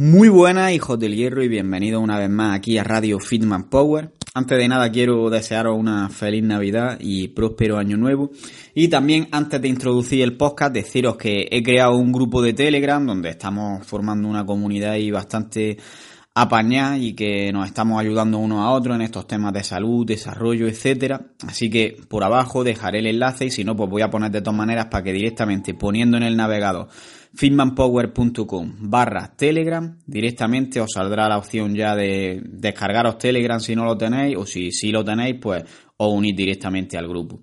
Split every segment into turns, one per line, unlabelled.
Muy buenas, hijos del hierro, y bienvenidos una vez más aquí a Radio Fitman Power. Antes de nada, quiero desearos una feliz Navidad y próspero Año Nuevo. Y también, antes de introducir el podcast, deciros que he creado un grupo de Telegram donde estamos formando una comunidad y bastante apañar y que nos estamos ayudando unos a otros en estos temas de salud, desarrollo, etcétera. Así que por abajo dejaré el enlace y si no, pues voy a poner de todas maneras para que directamente poniendo en el navegador fitmanpower.com barra telegram directamente os saldrá la opción ya de descargaros telegram si no lo tenéis o si sí lo tenéis pues os unís directamente al grupo.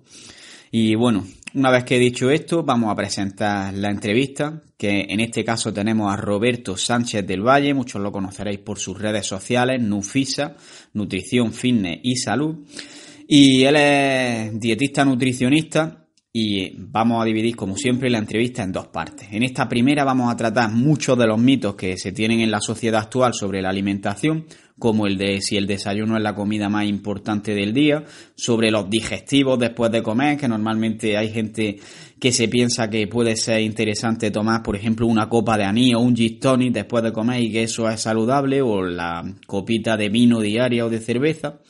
Y bueno, una vez que he dicho esto, vamos a presentar la entrevista, que en este caso tenemos a Roberto Sánchez del Valle, muchos lo conoceréis por sus redes sociales, Nufisa, Nutrición, Fitness y Salud. Y él es dietista nutricionista y vamos a dividir, como siempre, la entrevista en dos partes. En esta primera vamos a tratar muchos de los mitos que se tienen en la sociedad actual sobre la alimentación, como el de si el desayuno es la comida más importante del día, sobre los digestivos después de comer, que normalmente hay gente que se piensa que puede ser interesante tomar, por ejemplo, una copa de anís o un gin tonic después de comer y que eso es saludable, o la copita de vino diaria o de cerveza.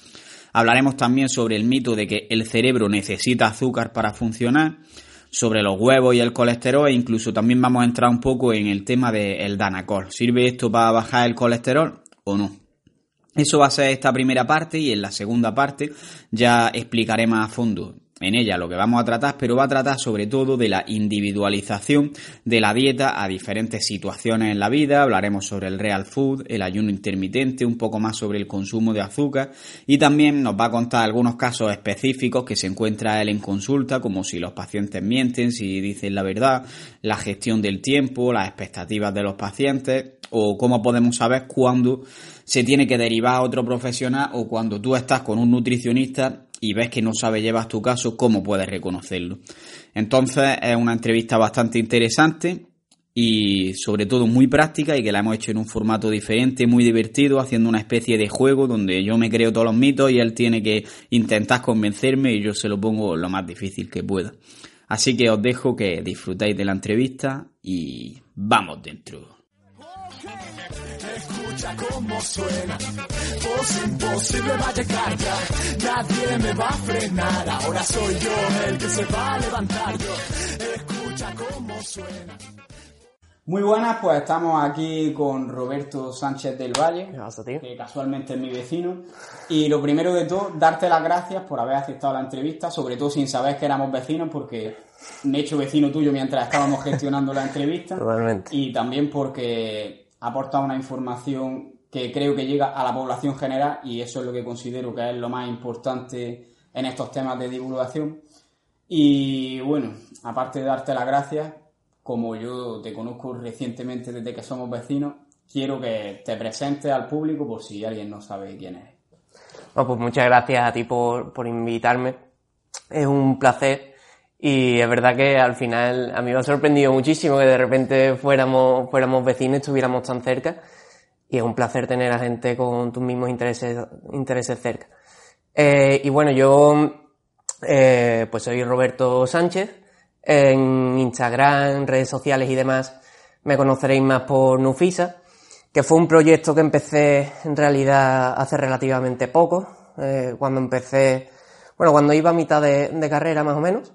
Hablaremos también sobre el mito de que el cerebro necesita azúcar para funcionar, sobre los huevos y el colesterol e incluso también vamos a entrar un poco en el tema del danacol. ¿Sirve esto para bajar el colesterol o no? Eso va a ser esta primera parte y en la segunda parte ya explicaré más a fondo en ella lo que vamos a tratar, pero va a tratar sobre todo de la individualización de la dieta a diferentes situaciones en la vida. Hablaremos sobre el real food, el ayuno intermitente, un poco más sobre el consumo de azúcar y también nos va a contar algunos casos específicos que se encuentra él en consulta, como si los pacientes mienten, si dicen la verdad, la gestión del tiempo, las expectativas de los pacientes o cómo podemos saber cuándo se tiene que derivar a otro profesional o cuando tú estás con un nutricionista y ves que no sabe llevar tu caso, ¿cómo puedes reconocerlo? Entonces es una entrevista bastante interesante y sobre todo muy práctica y que la hemos hecho en un formato diferente, muy divertido, haciendo una especie de juego donde yo me creo todos los mitos y él tiene que intentar convencerme y yo se lo pongo lo más difícil que pueda. Así que os dejo que disfrutéis de la entrevista y vamos dentro escucha cómo suena. Voz imposible va a llegar ya. Nadie me va a frenar. Ahora soy yo el que se va a levantar. Yo escucha cómo suena. Muy buenas, pues estamos aquí con Roberto Sánchez del Valle, que casualmente es mi vecino. Y lo primero de todo, darte las gracias por haber aceptado la entrevista, sobre todo sin saber que éramos vecinos, porque me he hecho vecino tuyo mientras estábamos gestionando la entrevista.
Totalmente.
Y también porque aporta una información que creo que llega a la población general y eso es lo que considero que es lo más importante en estos temas de divulgación. Y bueno, aparte de darte las gracias, como yo te conozco recientemente desde que somos vecinos, quiero que te presentes al público por si alguien no sabe quién es.
Bueno, pues muchas gracias a ti por, por invitarme. Es un placer y es verdad que al final a mí me ha sorprendido muchísimo que de repente fuéramos, fuéramos vecinos estuviéramos tan cerca. Y es un placer tener a gente con tus mismos intereses, intereses cerca. Eh, y bueno, yo eh, pues soy Roberto Sánchez. En Instagram, redes sociales y demás me conoceréis más por Nufisa, que fue un proyecto que empecé en realidad hace relativamente poco, eh, cuando empecé, bueno, cuando iba a mitad de, de carrera más o menos.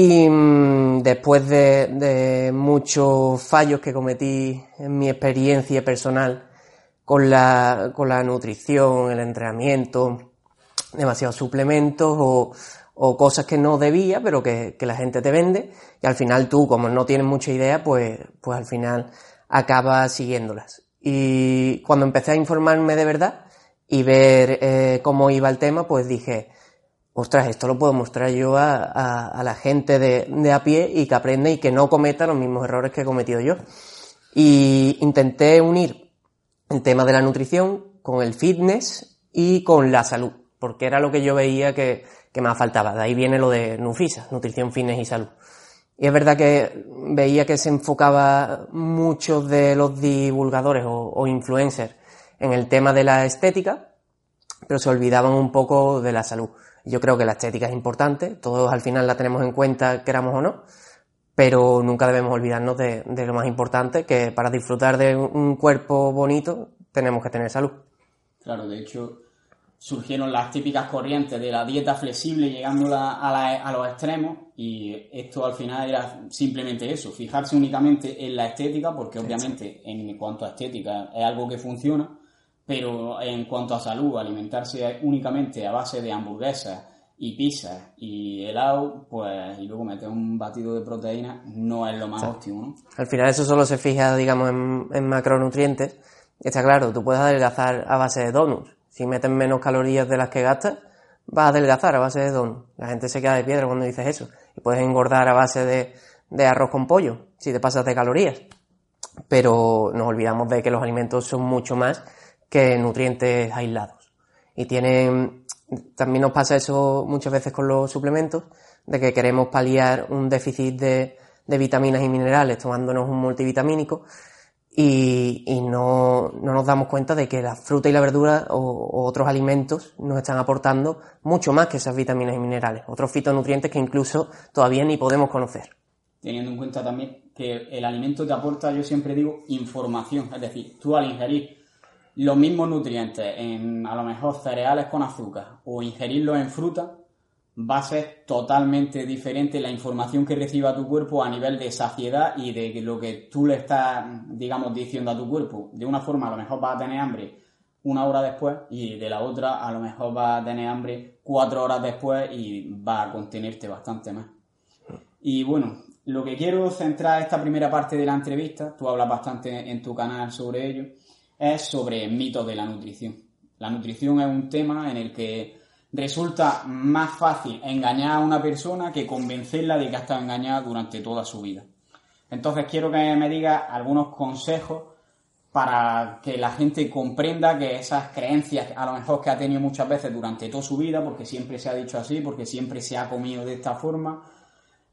Y mm, después de, muchos fallos que cometí en mi experiencia personal con la, con la nutrición, el entrenamiento, demasiados suplementos o, cosas que no debía, pero que, que, la gente te vende, y al final tú, como no tienes mucha idea, pues, pues al final acabas siguiéndolas. Y cuando empecé a informarme de verdad, y ver eh, cómo iba el tema, pues dije, ostras, esto lo puedo mostrar yo a, la gente de, a pie y que aprenda y que no cometa los mismos errores que he cometido yo. Y intenté unir el tema de la nutrición con el fitness y con la salud, porque era lo que yo veía que, que más faltaba. De ahí viene lo de Nufisa, nutrición, fitness y salud. Y es verdad que veía que se enfocaba muchos de los divulgadores o, influencers en el tema de la estética, pero se olvidaban un poco de la salud. Yo creo que la estética es importante, todos al final la tenemos en cuenta, queramos o no, pero nunca debemos olvidarnos de, de lo más importante, que para disfrutar de un cuerpo bonito tenemos que tener salud.
Claro, de hecho, surgieron las típicas corrientes de la dieta flexible llegando a, los extremos y esto al final era simplemente eso, fijarse únicamente en la estética porque obviamente en cuanto a estética es algo que funciona, pero en cuanto a salud, alimentarse únicamente a base de hamburguesas y pizza y helado, pues y luego meter un batido de proteína no es lo más óptimo, ¿no?
Al final eso solo se fija, digamos, en, en macronutrientes. Está claro, tú puedes adelgazar a base de donuts, si metes menos calorías de las que gastas, vas a adelgazar a base de don. La gente se queda de piedra cuando dices eso. Y puedes engordar a base de, arroz con pollo, si te pasas de calorías. Pero nos olvidamos de que los alimentos son mucho más que nutrientes aislados. Y tienen, también nos pasa eso muchas veces con los suplementos, de que queremos paliar un déficit de, vitaminas y minerales tomándonos un multivitamínico y, no, nos damos cuenta de que la fruta y la verdura o, otros alimentos nos están aportando mucho más que esas vitaminas y minerales, otros fitonutrientes que incluso todavía ni podemos conocer.
Teniendo en cuenta también que el alimento te aporta, yo siempre digo, información, es decir, tú al ingerir los mismos nutrientes en a lo mejor cereales con azúcar o ingerirlos en fruta, va a ser totalmente diferente la información que reciba tu cuerpo a nivel de saciedad y de lo que tú le estás, digamos, diciendo a tu cuerpo. De una forma a lo mejor vas a tener hambre una hora después y de la otra a lo mejor vas a tener hambre cuatro horas después y va a contenerte bastante más. Y bueno, lo que quiero centrar esta primera parte de la entrevista, tú hablas bastante en tu canal sobre ello, es sobre mitos de la nutrición. La nutrición es un tema en el que resulta más fácil engañar a una persona que convencerla de que ha estado engañada durante toda su vida. Entonces quiero que me diga algunos consejos para que la gente comprenda que esas creencias, a lo mejor que ha tenido muchas veces durante toda su vida, porque siempre se ha dicho así, porque siempre se ha comido de esta forma,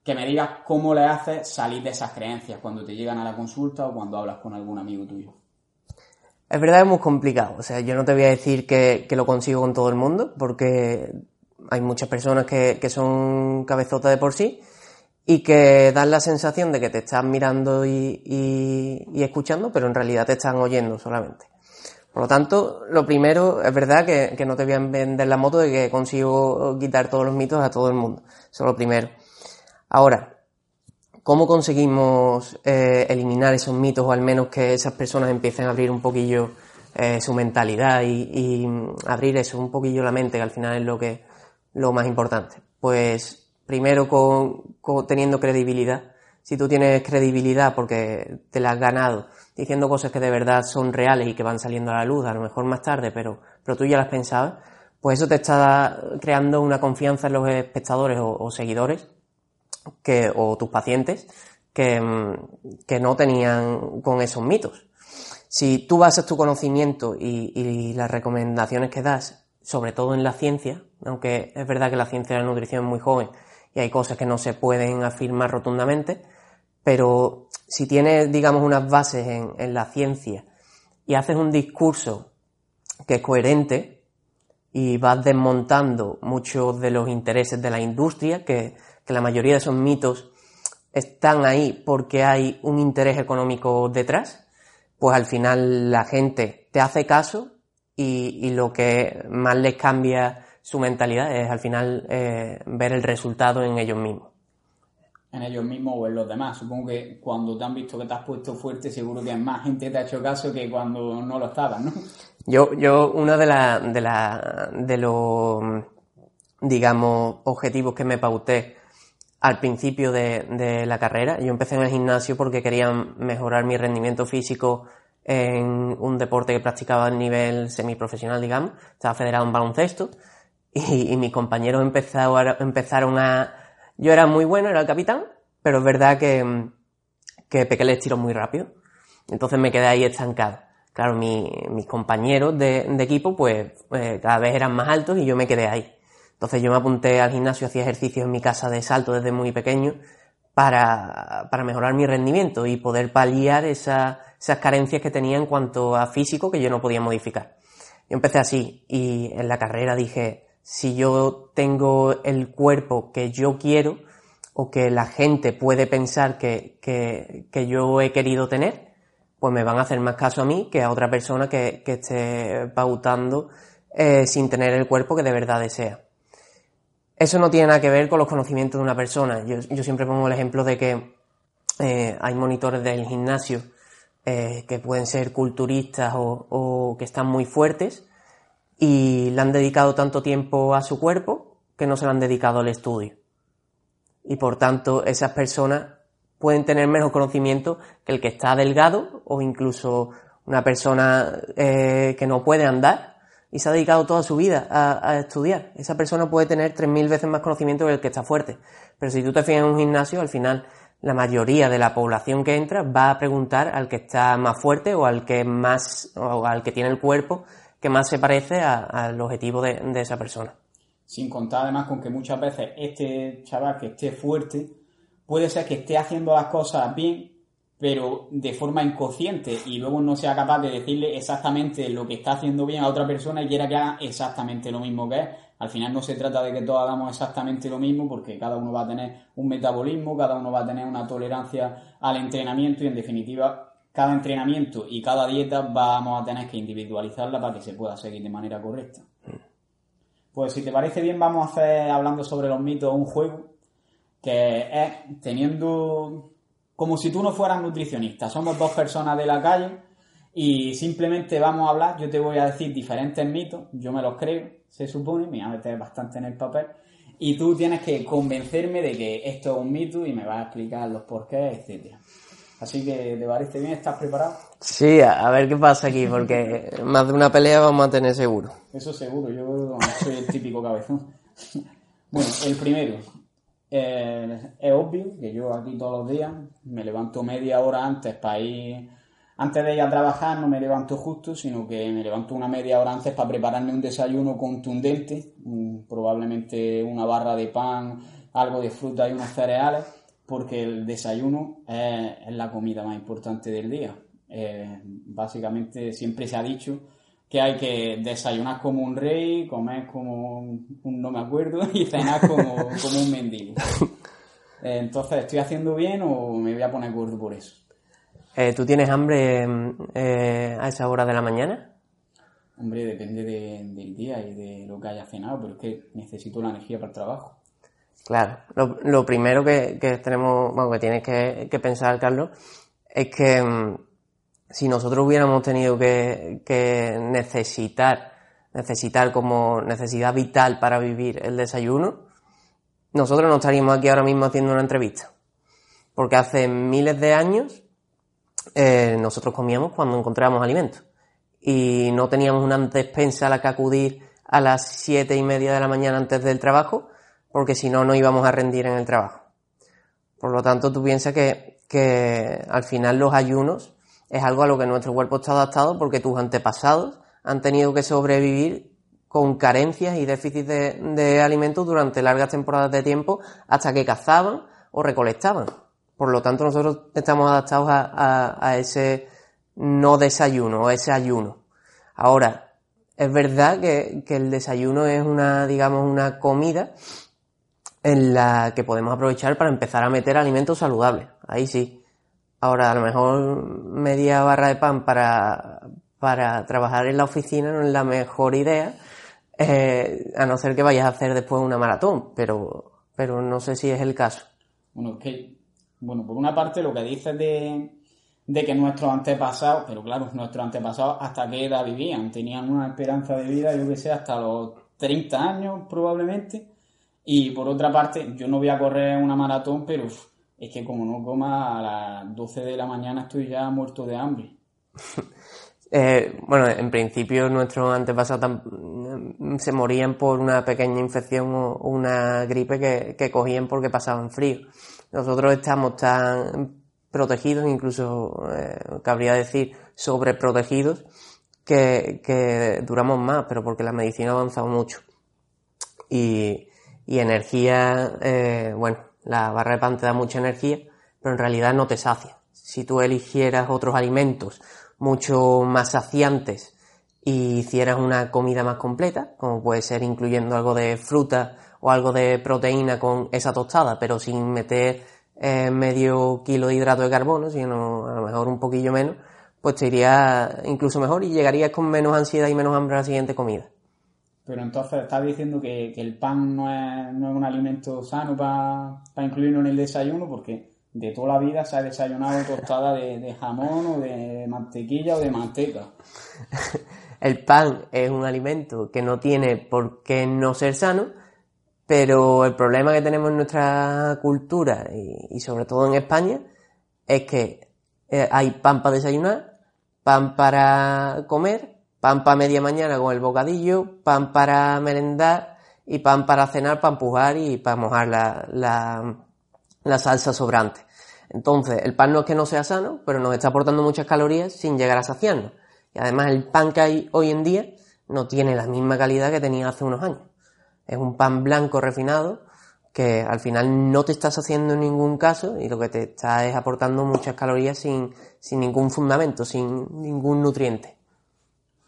que me digas cómo le haces salir de esas creencias cuando te llegan a la consulta o cuando hablas con algún amigo tuyo.
Es verdad, es muy complicado. O sea, yo no te voy a decir que, lo consigo con todo el mundo, porque hay muchas personas que, son cabezotas de por sí y que dan la sensación de que te están mirando y, escuchando, pero en realidad te están oyendo solamente. Por lo tanto, lo primero, es verdad que, que, no te voy a vender la moto de que consigo quitar todos los mitos a todo el mundo. Eso es lo primero. Ahora, ¿Cómo conseguimos eh, eliminar esos mitos o al menos que esas personas empiecen a abrir un poquillo eh, su mentalidad y, abrir eso, un poquillo la mente, que al final es lo que lo más importante? Pues primero con, teniendo credibilidad. Si tú tienes credibilidad porque te la has ganado diciendo cosas que de verdad son reales y que van saliendo a la luz, a lo mejor más tarde, pero, pero tú ya las pensabas, pues eso te está creando una confianza en los espectadores o seguidores que, o tus pacientes que, mm, que no tenían con esos mitos. Si tú basas tu conocimiento y, las recomendaciones que das, sobre todo en la ciencia, aunque es verdad que la ciencia de la nutrición es muy joven y hay cosas que no se pueden afirmar rotundamente, pero si tienes, digamos, unas bases en la ciencia y haces un discurso que es coherente y vas desmontando muchos de los intereses de la industria que que la mayoría de esos mitos están ahí porque hay un interés económico detrás, pues al final la gente te hace caso y, lo que más les cambia su mentalidad es al final eh, ver el resultado en ellos mismos.
En ellos mismos o en los demás. Supongo que cuando te han visto que te has puesto fuerte, seguro que más gente te ha hecho caso que cuando no lo estabas, ¿no?
Yo, yo, uno de la, de la, de los, digamos, objetivos que me pauté al principio de, la carrera. Yo empecé en el gimnasio porque quería mejorar mi rendimiento físico en un deporte que practicaba a nivel semiprofesional, digamos, estaba federado en baloncesto y, mis compañeros empezaron, empezaron a... Yo era muy bueno, era el capitán, pero es verdad que, que pequé el muy rápido. Entonces me quedé ahí estancado. Claro, mis compañeros de, equipo pues eh, cada vez eran más altos y yo me quedé ahí. Entonces yo me apunté al gimnasio, hacía ejercicios en mi casa de salto desde muy pequeño para, para mejorar mi rendimiento y poder paliar esa, esas carencias que tenía en cuanto a físico que yo no podía modificar. Yo empecé así y en la carrera dije, si yo tengo el cuerpo que yo quiero o que la gente puede pensar que, que, que yo he querido tener, pues me van a hacer más caso a mí que a otra persona que, que esté pautando eh, sin tener el cuerpo que de verdad desea. Eso no tiene nada que ver con los conocimientos de una persona. Yo, yo siempre pongo el ejemplo de que eh, hay monitores del gimnasio eh, que pueden ser culturistas o, que están muy fuertes y le han dedicado tanto tiempo a su cuerpo que no se le han dedicado al estudio. Y por tanto, esas personas pueden tener menos conocimiento que el que está delgado o incluso una persona eh, que no puede andar y se ha dedicado toda su vida a, estudiar. Esa persona puede tener 3.000 veces más conocimiento que el que está fuerte. Pero si tú te fijas en un gimnasio, al final la mayoría de la población que entra va a preguntar al que está más fuerte o al que más, o al que tiene el cuerpo que más se parece al objetivo de, de esa persona.
Sin contar además con que muchas veces este chaval que esté fuerte puede ser que esté haciendo las cosas bien, pero de forma inconsciente y luego no sea capaz de decirle exactamente lo que está haciendo bien a otra persona y quiera que haga exactamente lo mismo que es. Al final no se trata de que todos hagamos exactamente lo mismo porque cada uno va a tener un metabolismo, cada uno va a tener una tolerancia al entrenamiento y en definitiva cada entrenamiento y cada dieta vamos a tener que individualizarla para que se pueda seguir de manera correcta. Pues si te parece bien vamos a hacer hablando sobre los mitos un juego que es teniendo como si tú no fueras nutricionista. Somos dos personas de la calle y simplemente vamos a hablar. Yo te voy a decir diferentes mitos, yo me los creo, se supone, me voy a meter bastante en el papel. Y tú tienes que convencerme de que esto es un mito y me vas a explicar los porqués, etcétera. Así que, ¿te parece bien? ¿Estás preparado?
Sí, a ver qué pasa aquí, porque más de una pelea vamos a tener seguro.
Eso seguro, yo soy el típico cabezón. Bueno, el primero, eh, es obvio que yo aquí todos los días me levanto media hora antes para ir, antes de ir a trabajar no me levanto justo, sino que me levanto una media hora antes para prepararme un desayuno contundente, probablemente una barra de pan, algo de fruta y unos cereales, porque el desayuno es, la comida más importante del día. Eh, básicamente siempre se ha dicho que hay que desayunar como un rey, comer como un, no me acuerdo y cenar como, como un mendigo. Entonces, ¿estoy haciendo bien o me voy a poner gordo por eso?
Eh, ¿Tú tienes hambre eh, a esa hora de la mañana?
Hombre, depende del día y de lo que haya cenado, pero es que necesito la energía para el trabajo.
Claro, lo, primero que, tenemos, bueno, que tienes que, que pensar, Carlos, es que mm, si nosotros hubiéramos tenido que, necesitar, necesitar como necesidad vital para vivir el desayuno, nosotros no estaríamos aquí ahora mismo haciendo una entrevista. Porque hace miles de años eh, nosotros comíamos cuando encontrábamos alimentos. Y no teníamos una despensa a la que acudir a las siete y media de la mañana antes del trabajo, porque si no, no íbamos a rendir en el trabajo. Por lo tanto, tú piensas que, que al final los ayunos es algo a lo que nuestro cuerpo está adaptado porque tus antepasados han tenido que sobrevivir con carencias y déficits de, alimentos durante largas temporadas de tiempo hasta que cazaban o recolectaban. Por lo tanto, nosotros estamos adaptados a, ese no desayuno o ese ayuno. Ahora, es verdad que, que, el desayuno es una, digamos, una comida en la que podemos aprovechar para empezar a meter alimentos saludables. Ahí sí. Ahora, a lo mejor media barra de pan para, para trabajar en la oficina no es la mejor idea, eh, a no ser que vayas a hacer después una maratón, pero, pero no sé si es el caso.
Bueno, que, bueno, por una parte lo que dices de, de que nuestros antepasados, pero claro, nuestros antepasados hasta qué edad vivían, tenían una esperanza de vida, yo que sé, hasta los 30 años probablemente, y por otra parte, yo no voy a correr una maratón, pero es que como no coma a las 12 de la mañana estoy ya muerto de hambre.
Eh, bueno, en principio nuestros antepasados se morían por una pequeña infección o una gripe que, que cogían porque pasaban frío. Nosotros estamos tan protegidos, incluso eh, cabría decir sobreprotegidos, que, que duramos más, pero porque la medicina ha avanzado mucho. Y, y energía, eh, bueno, la barra de pan te da mucha energía, pero en realidad no te sacia. Si tú eligieras otros alimentos mucho más saciantes y hicieras una comida más completa, como puede ser incluyendo algo de fruta o algo de proteína con esa tostada, pero sin meter eh, medio kilo de hidrato de carbono, sino a lo mejor un poquillo menos, pues te iría incluso mejor y llegarías con menos ansiedad y menos hambre a la siguiente comida.
Pero entonces estás diciendo que, el pan no es, no es, un alimento sano para incluirlo en el desayuno, porque de toda la vida se ha desayunado tostada de, jamón o de mantequilla o de manteca.
el pan es un alimento que no tiene por qué no ser sano, pero el problema que tenemos en nuestra cultura y, sobre todo en España es que eh, hay pan para desayunar, pan para comer pan para media mañana con el bocadillo, pan para merendar y pan para cenar, para empujar y para mojar la, la, salsa sobrante. Entonces, el pan no es que no sea sano, pero nos está aportando muchas calorías sin llegar a saciarnos. Y además el pan que hay hoy en día no tiene la misma calidad que tenía hace unos años. Es un pan blanco refinado que al final no te estás haciendo en ningún caso y lo que te está es aportando muchas calorías sin, sin ningún fundamento, sin ningún nutriente.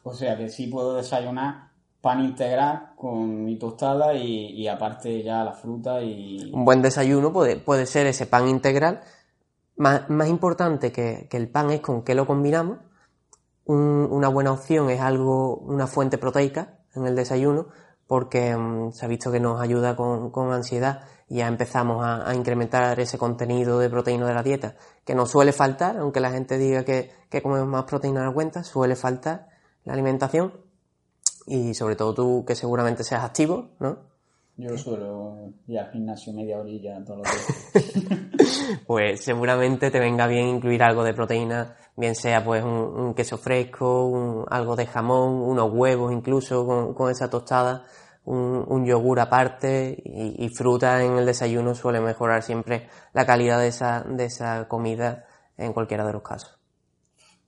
O sea que sí puedo desayunar pan integral con mi tostada y, aparte ya la fruta y...
Un buen desayuno puede, puede ser ese pan integral. Más, más importante que, el pan es con qué lo combinamos. una buena opción es algo, una fuente proteica en el desayuno, porque mm, se ha visto que nos ayuda con, ansiedad y ya empezamos a, incrementar ese contenido de proteína de la dieta, que nos suele faltar, aunque la gente diga que, que comemos más proteína de la cuenta, suele faltar la alimentación y sobre todo tú que seguramente seas activo, ¿no?
Yo suelo ir al gimnasio media orilla todos los días.
pues seguramente te venga bien incluir algo de proteína, bien sea pues un, queso fresco, algo de jamón, unos huevos incluso con, esa tostada, un, yogur aparte y, y, fruta en el desayuno suele mejorar siempre la calidad de esa, de esa comida en cualquiera de los casos.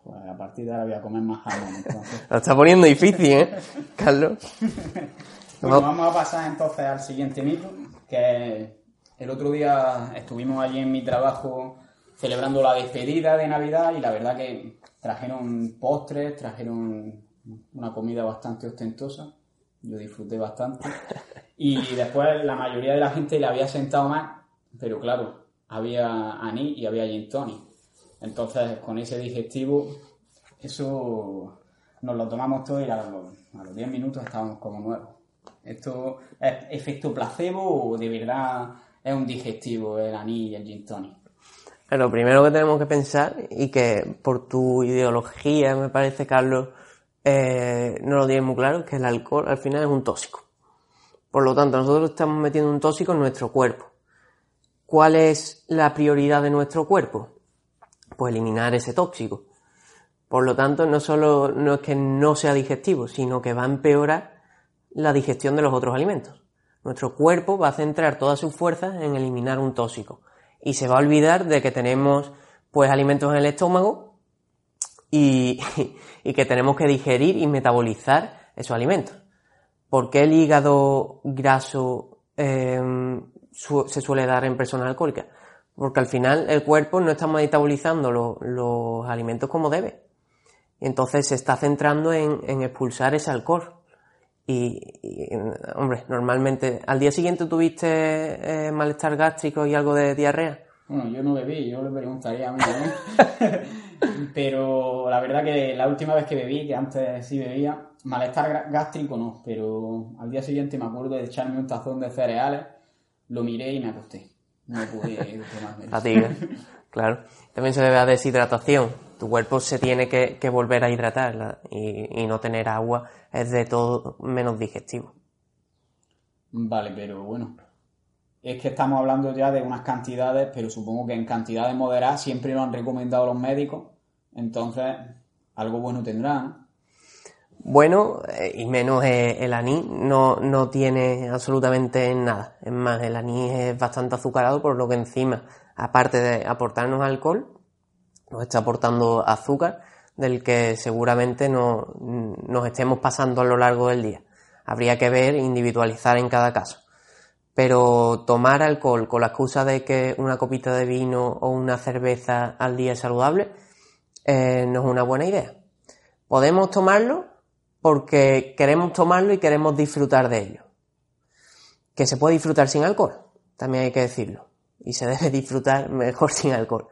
Pues a partir de ahora voy a comer más jamón.
Lo está poniendo difícil, ¿eh, Carlos?
bueno, vamos a pasar entonces al siguiente mito, que el otro día estuvimos allí en mi trabajo celebrando la despedida de Navidad y la verdad que trajeron postres, trajeron una comida bastante ostentosa. Yo disfruté bastante. Y después la mayoría de la gente le había sentado más, pero claro, había anís y había gin tonic. Entonces, con ese digestivo, eso nos lo tomamos todo y a los, 10 minutos estábamos como nuevos. ¿Esto es efecto placebo o de verdad es un digestivo el anís y el gin tonic?
Lo primero que tenemos que pensar, y que por tu ideología, me parece, Carlos, eh, no lo tienes muy claro, es que el alcohol al final es un tóxico. Por lo tanto, nosotros estamos metiendo un tóxico en nuestro cuerpo. ¿Cuál es la prioridad de nuestro cuerpo? Pues eliminar ese tóxico. Por lo tanto, no solo no es que no sea digestivo, sino que va a empeorar la digestión de los otros alimentos. Nuestro cuerpo va a centrar todas sus fuerzas en eliminar un tóxico y se va a olvidar de que tenemos pues alimentos en el estómago y, que tenemos que digerir y metabolizar esos alimentos. ¿Por qué el hígado graso eh, se suele dar en personas alcohólicas? Porque al final el cuerpo no está metabolizando los alimentos como debe. Y entonces se está centrando en, expulsar ese alcohol. Y, hombre, normalmente, ¿al día siguiente tuviste eh, malestar gástrico y algo de diarrea?
Bueno, yo no bebí, yo le preguntaría a mí, ¿eh? pero la verdad que la última vez que bebí, que antes sí bebía, malestar gástrico no, pero al día siguiente me acuerdo de echarme un tazón de cereales, lo miré y me acosté no pude
Fatiga, claro. También se debe a deshidratación. Tu cuerpo se tiene que, volver a hidratar y, no tener agua es de todo menos digestivo.
Vale, pero bueno. Es que estamos hablando ya de unas cantidades, pero supongo que en cantidades moderadas siempre lo han recomendado los médicos. Entonces, algo bueno tendrá.
Bueno, eh, y menos el anís, no, no tiene absolutamente nada. Es más, el anís es bastante azucarado, por lo que encima, aparte de aportarnos alcohol, nos está aportando azúcar del que seguramente no, nos estemos pasando a lo largo del día. Habría que ver, individualizar en cada caso. Pero tomar alcohol con la excusa de que una copita de vino o una cerveza al día es saludable, eh, no es una buena idea. Podemos tomarlo porque queremos tomarlo y queremos disfrutar de ello. Que se puede disfrutar sin alcohol, también hay que decirlo. Y se debe disfrutar mejor sin alcohol.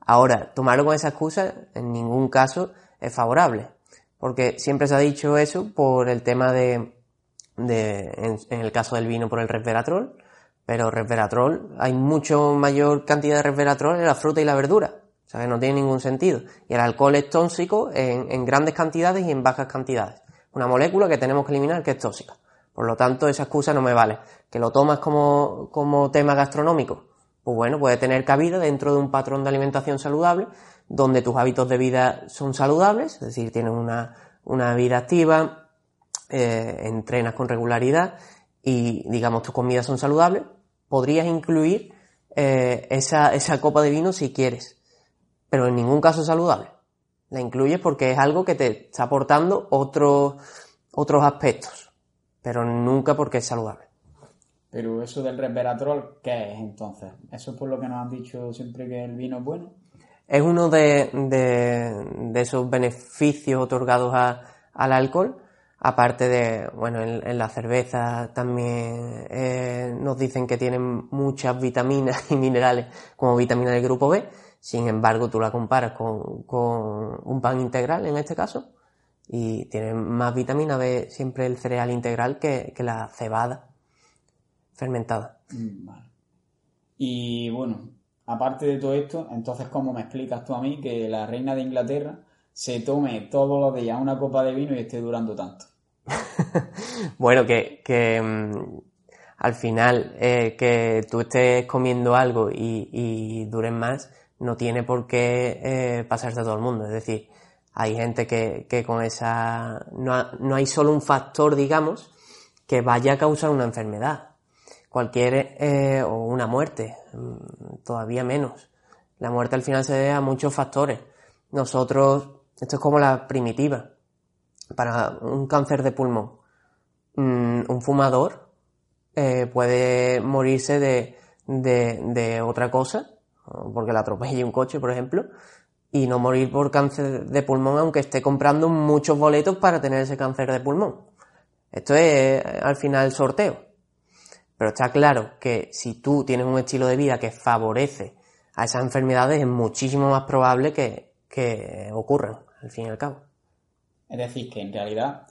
Ahora, tomarlo con esa excusa en ningún caso es favorable. Porque siempre se ha dicho eso por el tema de, de en, el caso del vino, por el resveratrol. Pero resveratrol, hay mucho mayor cantidad de resveratrol en la fruta y la verdura. O sea que no tiene ningún sentido. Y el alcohol es tóxico en, en grandes cantidades y en bajas cantidades una molécula que tenemos que eliminar que es tóxica. Por lo tanto, esa excusa no me vale. Que lo tomas como, como tema gastronómico, pues bueno, puede tener cabida dentro de un patrón de alimentación saludable, donde tus hábitos de vida son saludables, es decir, tienes una, una vida activa, eh, entrenas con regularidad y, digamos, tus comidas son saludables, podrías incluir eh, esa, esa copa de vino si quieres, pero en ningún caso saludable. La incluyes porque es algo que te está aportando otros, otros aspectos, pero nunca porque es saludable.
Pero eso del resveratrol, ¿qué es entonces? ¿Eso es por lo que nos han dicho siempre que el vino es bueno?
Es uno de, de, esos beneficios otorgados al alcohol, aparte de, bueno, en, la cerveza también eh, nos dicen que tienen muchas vitaminas y minerales como vitamina del grupo B, sin embargo, tú la comparas con, un pan integral en este caso y tiene más vitamina B siempre el cereal integral que, la cebada fermentada.
Mm, y bueno, aparte de todo esto, entonces, ¿cómo me explicas tú a mí que la reina de Inglaterra se tome todos los días una copa de vino y esté durando tanto?
bueno, que, mm, al final eh, que tú estés comiendo algo y, y duren más, no tiene por qué eh, pasarse a todo el mundo. Es decir, hay gente que, que con esa... No, no, hay solo un factor, digamos, que vaya a causar una enfermedad. Cualquier... Eh, o una muerte, mm, todavía menos. La muerte al final se debe a muchos factores. Nosotros, esto es como la primitiva. Para un cáncer de pulmón, mm, un fumador eh, puede morirse de, de otra cosa porque la atropelle un coche, por ejemplo, y no morir por cáncer de pulmón aunque esté comprando muchos boletos para tener ese cáncer de pulmón. Esto es al final sorteo. Pero está claro que si tú tienes un estilo de vida que favorece a esas enfermedades, es muchísimo más probable que, que ocurran, al fin y al cabo.
Es decir, que en realidad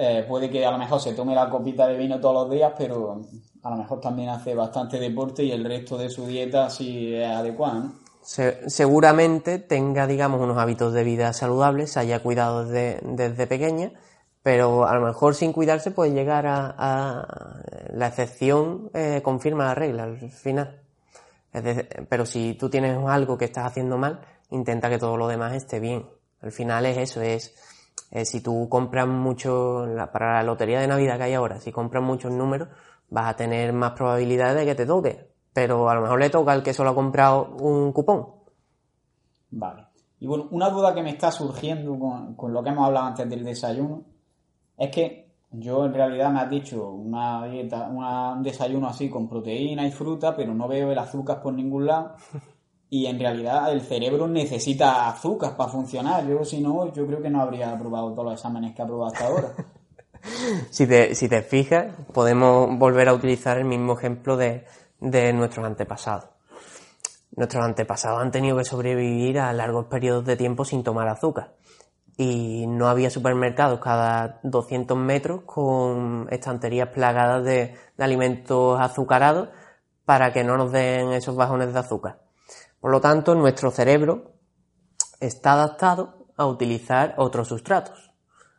eh, puede que a lo mejor se tome la copita de vino todos los días, pero a lo mejor también hace bastante deporte y el resto de su dieta sí es adecuada,
seguramente tenga, digamos, unos hábitos de vida saludables, se haya cuidado desde, pequeña, pero a lo mejor sin cuidarse puede llegar a, la excepción eh, confirma la regla al final. pero si tú tienes algo que estás haciendo mal, intenta que todo lo demás esté bien. Al final es eso, es eh, si tú compras mucho, para la lotería de Navidad que hay ahora, si compras muchos números, vas a tener más probabilidades de que te toque. Pero a lo mejor le toca al que solo ha comprado un cupón.
Vale. Y bueno, una duda que me está surgiendo con, lo que hemos hablado antes del desayuno es que yo en realidad me has dicho una dieta, un desayuno así con proteína y fruta, pero no veo el azúcar por ningún lado. Y en realidad el cerebro necesita azúcar para funcionar. Yo si no, yo creo que no habría aprobado todos los exámenes que ha aprobado hasta ahora.
si, te, si te fijas, podemos volver a utilizar el mismo ejemplo de, de nuestros antepasados. Nuestros antepasados han tenido que sobrevivir a largos periodos de tiempo sin tomar azúcar. Y no había supermercados cada 200 metros con estanterías plagadas de, de alimentos azucarados para que no nos den esos bajones de azúcar. Por lo tanto, nuestro cerebro está adaptado a utilizar otros sustratos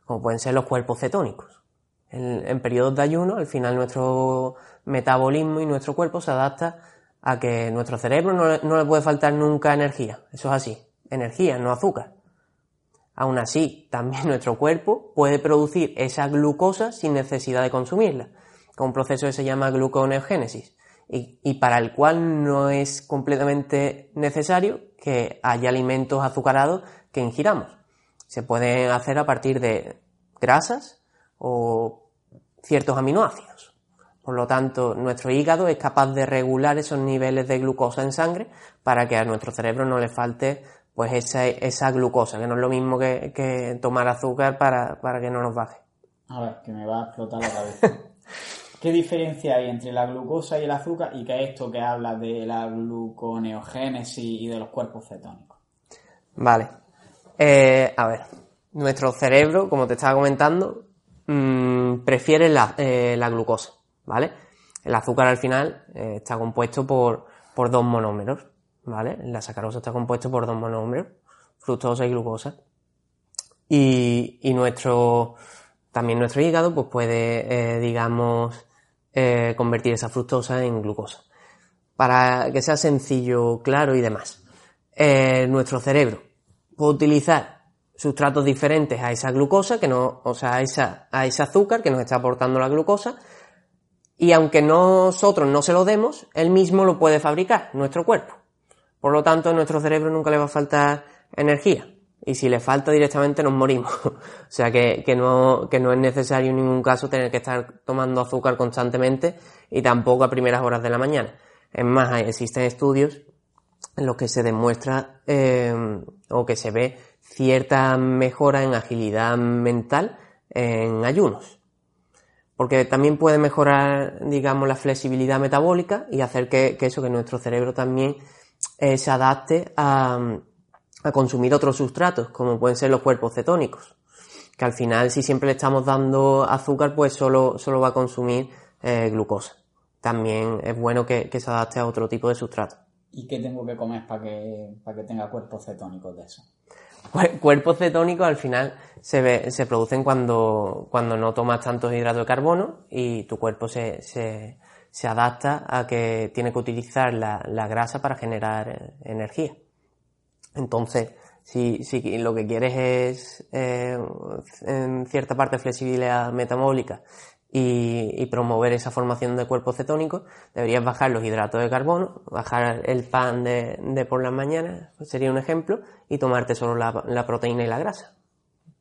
como pueden ser los cuerpos cetónicos. En, periodos de ayuno, al final nuestro metabolismo y nuestro cuerpo se adapta a que nuestro cerebro no le, puede faltar nunca energía. Eso es así. Energía, no azúcar. Aún así, también nuestro cuerpo puede producir esa glucosa sin necesidad de consumirla, con un proceso que se llama gluconeogénesis, y, y para el cual no es completamente necesario que haya alimentos azucarados que ingiramos. Se pueden hacer a partir de grasas o ciertos aminoácidos. Por lo tanto, nuestro hígado es capaz de regular esos niveles de glucosa en sangre para que a nuestro cerebro no le falte pues esa, esa glucosa, que no es lo mismo que, tomar azúcar para, para, que no nos baje.
A ver, que me va a explotar la cabeza. ¿Qué diferencia hay entre la glucosa y el azúcar y qué es esto que habla de la gluconeogénesis y de los cuerpos cetónicos?
Vale. Eh, a ver, nuestro cerebro, como te estaba comentando, mmm, prefiere la, eh, la, glucosa, ¿vale? El azúcar al final eh, está compuesto por, por dos monómeros, ¿vale? La sacarosa está compuesto por dos monómeros, fructosa y glucosa. Y, y nuestro, también nuestro hígado, pues puede, eh, digamos, eh, convertir esa fructosa en glucosa. Para que sea sencillo, claro y demás. Eh, nuestro cerebro puede utilizar sustratos diferentes a esa glucosa, que no, o sea, a, esa, a ese azúcar que nos está aportando la glucosa, y aunque nosotros no se lo demos, él mismo lo puede fabricar, nuestro cuerpo. Por lo tanto, a nuestro cerebro nunca le va a faltar energía. Y si le falta directamente nos morimos. o sea que, que, no, que no es necesario en ningún caso tener que estar tomando azúcar constantemente y tampoco a primeras horas de la mañana. Es más, existen estudios en los que se demuestra eh, o que se ve cierta mejora en agilidad mental en ayunos. Porque también puede mejorar, digamos, la flexibilidad metabólica y hacer que, que eso, que nuestro cerebro también eh, se adapte a, a consumir otros sustratos, como pueden ser los cuerpos cetónicos. Que al final, si siempre le estamos dando azúcar, pues solo, solo va a consumir eh, glucosa. También es bueno que, que, se adapte a otro tipo de sustrato.
¿Y qué tengo que comer para que, para que tenga cuerpos cetónicos de eso?
Cuerpos cetónicos al final se, ve, se producen cuando, cuando no tomas tantos hidratos de carbono y tu cuerpo se, se, se adapta a que tiene que utilizar la, la grasa para generar eh, energía. Entonces, si, si lo que quieres es eh, en cierta parte flexibilidad metabólica y, y, promover esa formación de cuerpos cetónicos, deberías bajar los hidratos de carbono, bajar el pan de, por las mañanas, sería un ejemplo, y tomarte solo la, la, proteína y la grasa.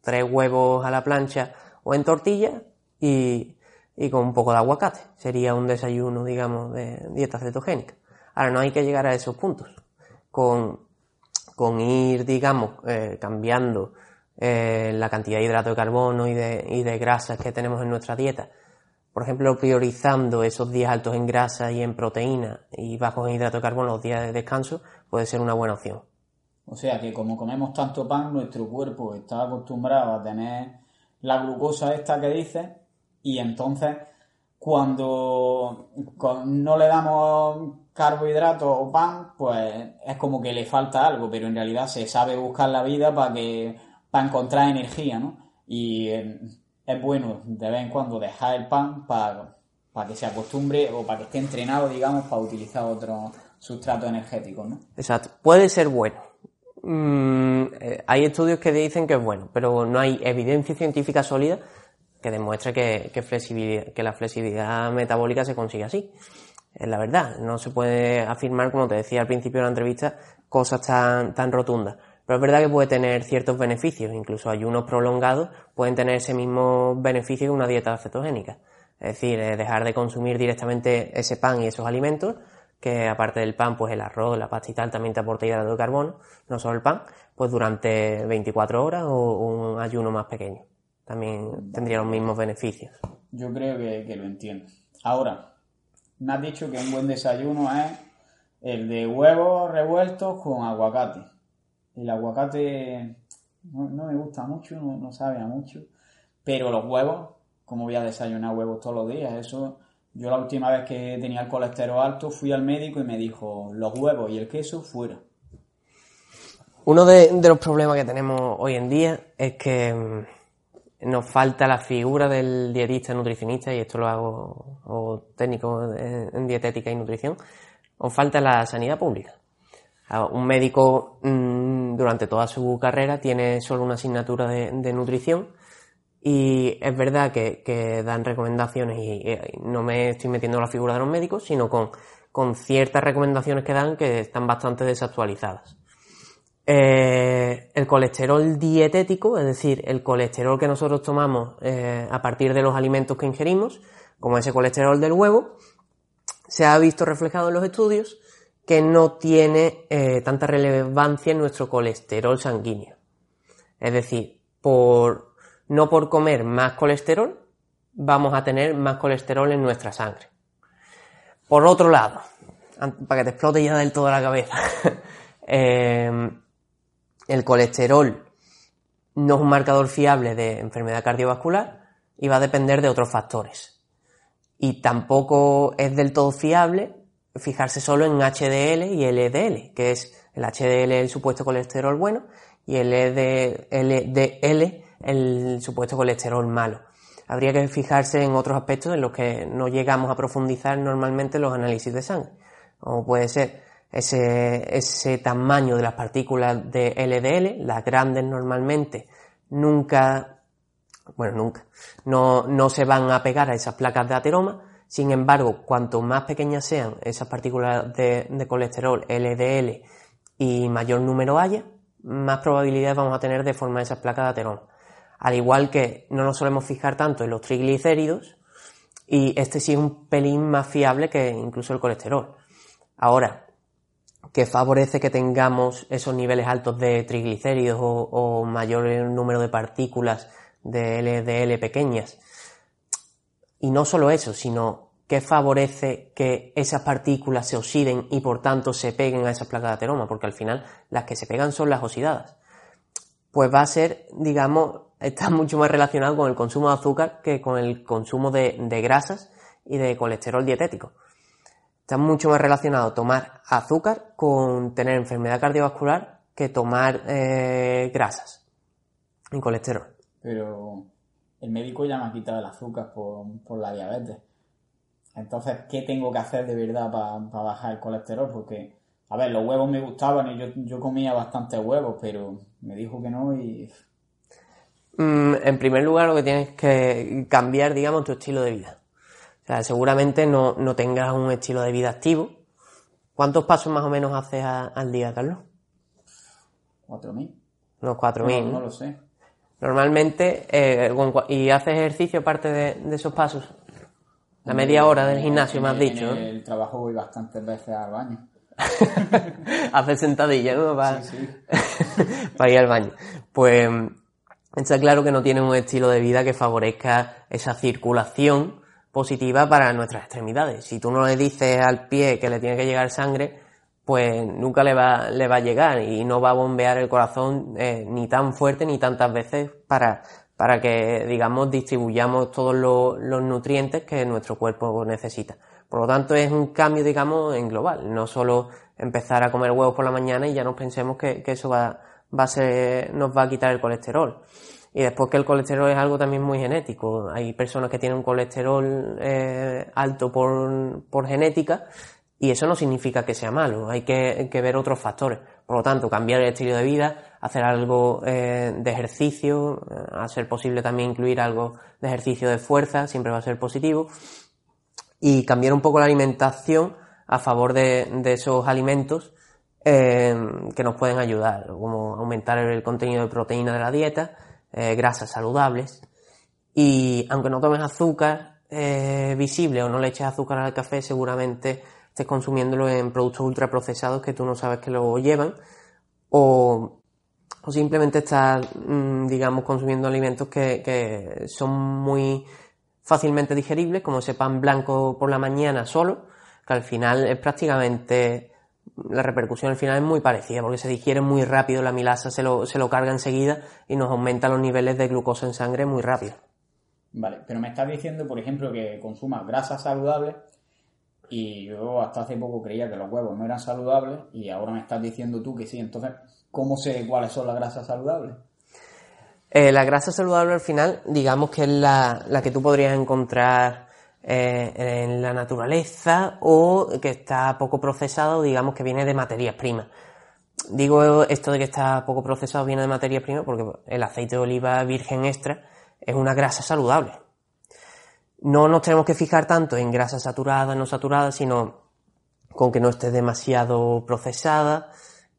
Tres huevos a la plancha o en tortilla y, y con un poco de aguacate. Sería un desayuno, digamos, de dieta cetogénica. Ahora, no hay que llegar a esos puntos. Con con ir, digamos, eh, cambiando eh, la cantidad de hidrato de carbono y de, y de grasas que tenemos en nuestra dieta. Por ejemplo, priorizando esos días altos en grasa y en proteína y bajos en hidrato de carbono los días de descanso, puede ser una buena opción.
O sea que como comemos tanto pan, nuestro cuerpo está acostumbrado a tener la glucosa esta que dice y entonces cuando no le damos carbohidratos o pan, pues es como que le falta algo, pero en realidad se sabe buscar la vida para que para encontrar energía, ¿no? Y eh, es bueno de vez en cuando dejar el pan para, para que se acostumbre o para que esté entrenado, digamos, para utilizar otro sustrato energético, ¿no?
Exacto, puede ser bueno. Mm, eh, hay estudios que dicen que es bueno, pero no hay evidencia científica sólida que demuestre que, que, que la flexibilidad metabólica se consigue así. Es la verdad, no se puede afirmar, como te decía al principio de la entrevista, cosas tan, tan rotundas. Pero es verdad que puede tener ciertos beneficios, incluso ayunos prolongados pueden tener ese mismo beneficio que una dieta cetogénica. Es decir, dejar de consumir directamente ese pan y esos alimentos, que aparte del pan, pues el arroz, la pasta y tal también te aporta hidrato de carbono, no solo el pan, pues durante 24 horas o un ayuno más pequeño también tendría los mismos beneficios.
Yo creo que, lo entiendo. Ahora, me has dicho que un buen desayuno es el de huevos revueltos con aguacate. El aguacate no, me gusta mucho, no, no, sabe a mucho, pero los huevos, como voy a desayunar huevos todos los días, eso... Yo la última vez que tenía el colesterol alto fui al médico y me dijo los huevos y el queso fuera.
Uno de, de los problemas que tenemos hoy en día es que nos falta la figura del dietista nutricionista, y esto lo hago o técnico en dietética y nutrición, nos falta la sanidad pública. Un médico mm, durante toda su carrera tiene solo una asignatura de, nutrición y es verdad que, dan recomendaciones y, no me estoy metiendo en la figura de los médicos, sino con, con ciertas recomendaciones que dan que están bastante desactualizadas. Eh, el colesterol dietético, es decir, el colesterol que nosotros tomamos eh, a partir de los alimentos que ingerimos, como ese colesterol del huevo, se ha visto reflejado en los estudios que no tiene eh, tanta relevancia en nuestro colesterol sanguíneo. Es decir, por, no por comer más colesterol, vamos a tener más colesterol en nuestra sangre. Por otro lado, para que te explote ya del todo la cabeza, el colesterol no es un marcador fiable de enfermedad cardiovascular y va a depender de otros factores. Y tampoco es del todo fiable fijarse solo en HDL y LDL, que es el HDL el supuesto colesterol bueno y el LDL el supuesto colesterol malo. Habría que fijarse en otros aspectos en los que no llegamos a profundizar normalmente los análisis de sangre, como puede ser ese, ese tamaño de las partículas de LDL, las grandes normalmente nunca, bueno, nunca, no, no se van a pegar a esas placas de ateroma, sin embargo, cuanto más pequeñas sean esas partículas de, de colesterol LDL y mayor número haya, más probabilidades vamos a tener de formar esas placas de ateroma. Al igual que no nos solemos fijar tanto en los triglicéridos, y este sí es un pelín más fiable que incluso el colesterol. Ahora, que favorece que tengamos esos niveles altos de triglicéridos o, mayor número de partículas de LDL pequeñas. Y no solo eso, sino que favorece que esas partículas se oxiden y por tanto se peguen a esas placas de ateroma, porque al final las que se pegan son las oxidadas. Pues va a ser, digamos, está mucho más relacionado con el consumo de azúcar que con el consumo de grasas y de colesterol dietético. Está mucho más relacionado tomar azúcar con tener enfermedad cardiovascular que tomar eh, grasas y colesterol.
Pero el médico ya me ha quitado el azúcar por, la diabetes. Entonces, ¿qué tengo que hacer de verdad para bajar el colesterol? Porque, a ver, los huevos me gustaban y yo, yo comía bastantes huevos, pero me dijo que no y...
Mm, en primer lugar, lo que tienes que cambiar, digamos, tu estilo de vida sea, seguramente no, no tengas un estilo de vida activo. ¿Cuántos pasos más o menos haces al día, Carlos?
4.000.
Unos 4.000.
No, no, lo sé.
Normalmente, eh, ¿y haces ejercicio aparte de, esos pasos? La media hora del gimnasio, me has dicho.
En el, trabajo voy bastantes veces al baño.
Haces sentadilla, ¿no? Para, sí, sí. para ir al baño. Pues está claro que no tienes un estilo de vida que favorezca esa circulación positiva para nuestras extremidades. Si tú no le dices al pie que le tiene que llegar sangre, pues nunca le va, le va a llegar y no va a bombear el corazón eh, ni tan fuerte ni tantas veces para, para que, digamos, distribuyamos todos los, nutrientes que nuestro cuerpo necesita. Por lo tanto, es un cambio, digamos, en global. No solo empezar a comer huevos por la mañana y ya nos pensemos que, eso va, va a ser, nos va a quitar el colesterol. Y después que el colesterol es algo también muy genético. Hay personas que tienen un colesterol eh, alto por, por, genética y eso no significa que sea malo. Hay que, que, ver otros factores. Por lo tanto, cambiar el estilo de vida, hacer algo eh, de ejercicio, eh, a ser posible también incluir algo de ejercicio de fuerza, siempre va a ser positivo. Y cambiar un poco la alimentación a favor de, de esos alimentos eh, que nos pueden ayudar, como aumentar el contenido de proteína de la dieta, eh, grasas saludables. Y aunque no tomes azúcar eh, visible o no le eches azúcar al café, seguramente estés consumiéndolo en productos ultraprocesados que tú no sabes que lo llevan. O, o simplemente estás, mm, digamos, consumiendo alimentos que, que son muy fácilmente digeribles, como ese pan blanco por la mañana solo, que al final es prácticamente la repercusión al final es muy parecida porque se digiere muy rápido, la milasa se lo, se lo carga enseguida y nos aumenta los niveles de glucosa en sangre muy rápido.
Vale, pero me estás diciendo, por ejemplo, que consumas grasas saludables y yo hasta hace poco creía que los huevos no eran saludables y ahora me estás diciendo tú que sí. Entonces, ¿cómo sé cuáles son las grasas saludables?
Eh, la grasa saludable al final, digamos que es la, la que tú podrías encontrar eh, en la naturaleza o que está poco procesado, digamos que viene de materias primas. digo esto de que está poco procesado viene de materia prima porque el aceite de oliva virgen extra es una grasa saludable. No nos tenemos que fijar tanto en grasa saturada, no saturada, sino con que no esté demasiado procesada.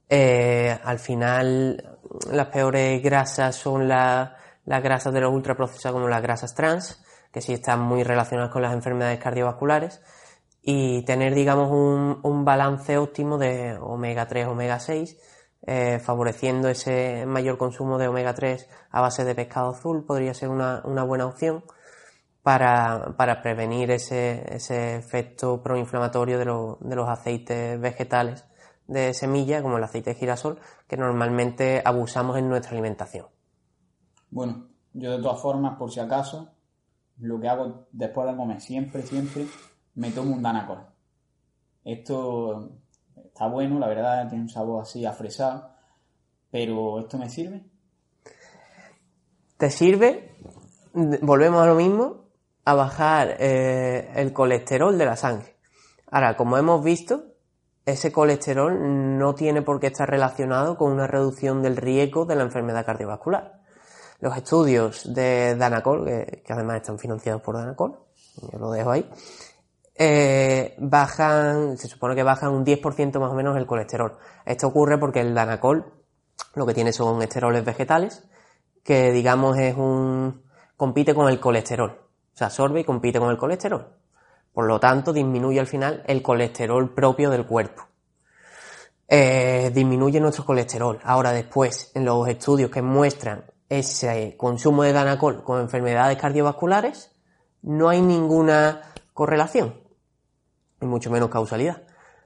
Eh, al final, las peores grasas son las grasas de los ultraprocesados como las grasas trans, que sí están muy relacionadas con las enfermedades cardiovasculares y tener, digamos, un, un balance óptimo de omega 3, omega 6, eh, favoreciendo ese mayor consumo de omega 3 a base de pescado azul podría ser una, una buena opción para, para prevenir ese, ese, efecto proinflamatorio de, lo, de los aceites vegetales de semilla, como el aceite de girasol, que normalmente abusamos en nuestra alimentación.
Bueno, yo de todas formas, por si acaso, lo que hago después de comer siempre, siempre, me tomo un Danacol. Esto está bueno, la verdad, tiene un sabor así afresado, pero ¿esto me sirve?
¿Te sirve? Volvemos a lo mismo, a bajar eh, el colesterol de la sangre. Ahora, como hemos visto, ese colesterol no tiene por qué estar relacionado con una reducción del riesgo de la enfermedad cardiovascular. Los estudios de Danacol, que, además están financiados por Danacol, yo lo dejo ahí, eh, bajan, se supone que bajan un 10% más o menos el colesterol. Esto ocurre porque el danacol lo que tiene son esteroles vegetales, que digamos es un, compite con el colesterol. Se absorbe y compite con el colesterol. Por lo tanto, disminuye al final el colesterol propio del cuerpo. Eh, disminuye nuestro colesterol. Ahora después, en los estudios que muestran ese consumo de danacol con enfermedades cardiovasculares, no hay ninguna correlación y mucho menos causalidad.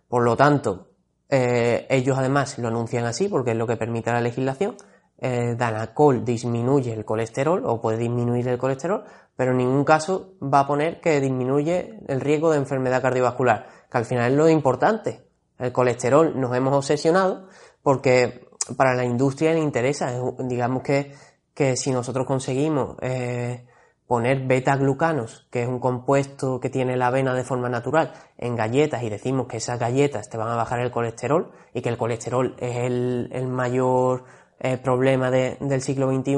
Por lo tanto, eh, ellos además lo anuncian así porque es lo que permite la legislación. Eh, Danacol disminuye el colesterol o puede disminuir el colesterol, pero en ningún caso va a poner que disminuye el riesgo de enfermedad cardiovascular, que al final es lo importante. El colesterol nos hemos obsesionado porque para la industria le interesa, digamos que, que si nosotros conseguimos eh, poner beta-glucanos, que es un compuesto que tiene la avena de forma natural, en galletas y decimos que esas galletas te van a bajar el colesterol y que el colesterol es el, mayor eh, problema del siglo XXI,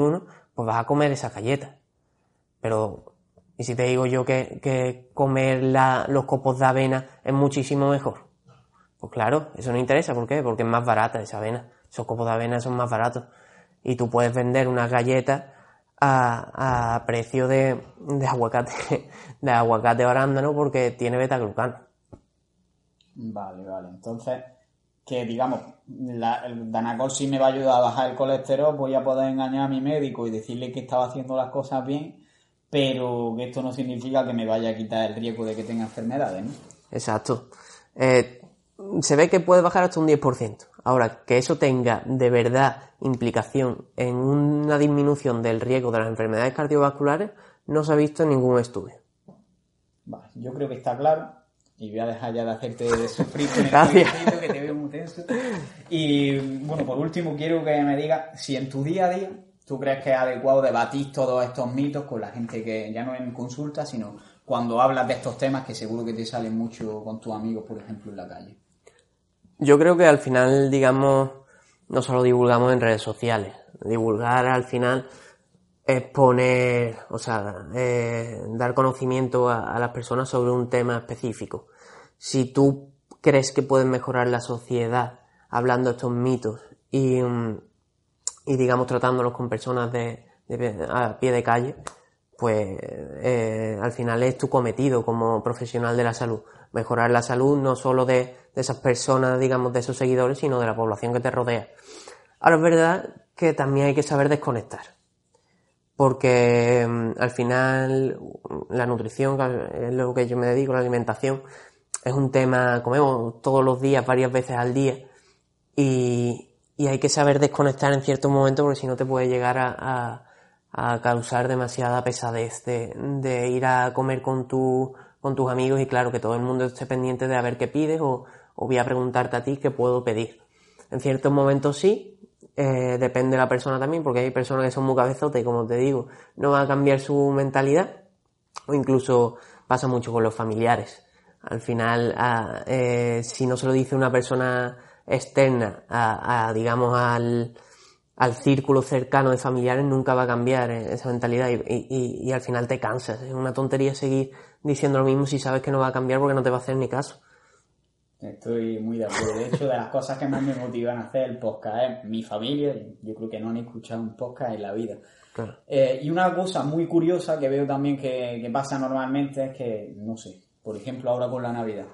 pues vas a comer esas galletas. Pero, ¿y si te digo yo que, comer los copos de avena es muchísimo mejor? Pues claro, eso no interesa. ¿Por qué? Porque es más barata esa avena. Esos copos de avena son más baratos. Y tú puedes vender unas galletas a, a precio de, de, aguacate, de aguacate arándano porque tiene beta-glucano.
Vale, vale. Entonces, que digamos, la, el Danacol sí me va a ayudar a bajar el colesterol, voy a poder engañar a mi médico y decirle que estaba haciendo las cosas bien, pero que esto no significa que me vaya a quitar el riesgo de que tenga enfermedades, ¿no?
Exacto. Eh, se ve que puede bajar hasta un 10%. Ahora, que eso tenga de verdad implicación en una disminución del riesgo de las enfermedades cardiovasculares, no se ha visto en ningún estudio.
Vale, yo creo que está claro. Y voy a dejar ya de hacerte sufrir con el que te veo muy tenso. Y bueno, por último quiero que me digas si en tu día a día tú crees que es adecuado debatir todos estos mitos con la gente que ya no en consulta, sino cuando hablas de estos temas que seguro que te salen mucho con tus amigos, por ejemplo, en la calle.
Yo creo que al final, digamos, no solo divulgamos en redes sociales. Divulgar al final es poner, o sea, eh, dar conocimiento a, las personas sobre un tema específico. Si tú crees que puedes mejorar la sociedad hablando estos mitos y, mm, y digamos, tratándolos con personas de, a pie de calle, pues eh, al final es tu cometido como profesional de la salud. Mejorar la salud no solo de, esas personas, digamos, de esos seguidores, sino de la población que te rodea. Ahora es verdad que también hay que saber desconectar. Porque mm, al final la nutrición, es lo que yo me dedico, la alimentación, es un tema, comemos todos los días, varias veces al día, y, hay que saber desconectar en ciertos momentos porque si no te puede llegar a, causar demasiada pesadez de, de, ir a comer con, tu, con tus amigos y claro que todo el mundo esté pendiente de a ver qué pides o, o voy a preguntarte a ti qué puedo pedir. En ciertos momentos sí, eh, depende de la persona también, porque hay personas que son muy cabezotas y como te digo, no va a cambiar su mentalidad, o incluso pasa mucho con los familiares. Al final, eh, si no se lo dice una persona externa a, digamos, al, al círculo cercano de familiares, nunca va a cambiar esa mentalidad y, y, al final te cansas. Es una tontería seguir diciendo lo mismo si sabes que no va a cambiar porque no te va a hacer ni caso.
Estoy muy de acuerdo. De hecho, de las cosas que más me motivan a hacer el podcast es mi familia. Yo creo que no han escuchado un podcast en la vida. Eh, y una cosa muy curiosa que veo también que, que, pasa normalmente es que, no sé, por ejemplo ahora con la Navidad,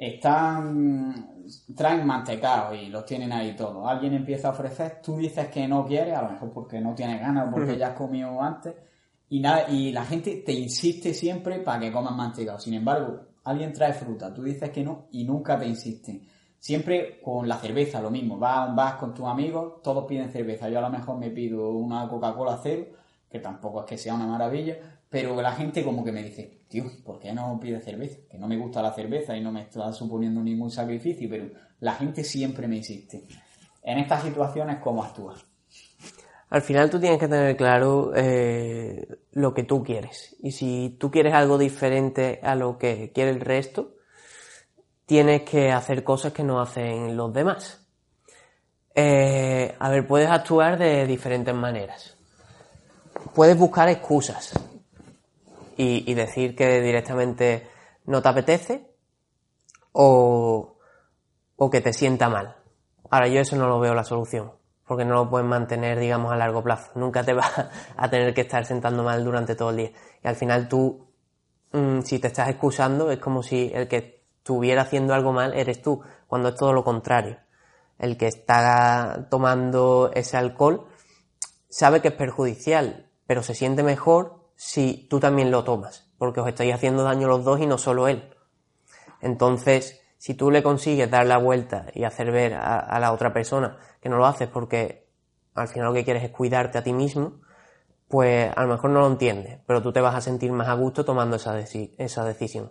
están, traen mantecados y los tienen ahí todos. Alguien empieza a ofrecer, tú dices que no quieres, a lo mejor porque no tienes ganas o porque ya has comido antes, y, nada, y la gente te insiste siempre para que comas mantecado. Sin embargo, alguien trae fruta, tú dices que no y nunca te insisten. Siempre con la cerveza, lo mismo. Vas a un bar con tus amigos, todos piden cerveza. Yo a lo mejor me pido una Coca-Cola cero, que tampoco es que sea una maravilla, pero la gente como que me dice, tío, ¿por qué no pide cerveza? Que no me gusta la cerveza y no me está suponiendo ningún sacrificio, pero la gente siempre me insiste. En estas situaciones, ¿cómo actúas?
Al final tú tienes que tener claro eh, lo que tú quieres. Y si tú quieres algo diferente a lo que quiere el resto, tienes que hacer cosas que no hacen los demás. Eh, a ver, puedes actuar de diferentes maneras. Puedes buscar excusas y, decir que directamente no te apetece o, o que te sienta mal. Ahora yo eso no lo veo la solución, porque no lo puedes mantener, digamos, a largo plazo. Nunca te vas a tener que estar sentando mal durante todo el día. Y al final tú, mm, si te estás excusando, es como si el que estuviera haciendo algo mal eres tú, cuando es todo lo contrario. El que está tomando ese alcohol sabe que es perjudicial, pero se siente mejor si tú también lo tomas, porque os estáis haciendo daño los dos y no solo él. Entonces, si tú le consigues dar la vuelta y hacer ver a, la otra persona que no lo haces porque al final lo que quieres es cuidarte a ti mismo, pues a lo mejor no lo entiendes, pero tú te vas a sentir más a gusto tomando esa, esa decisión.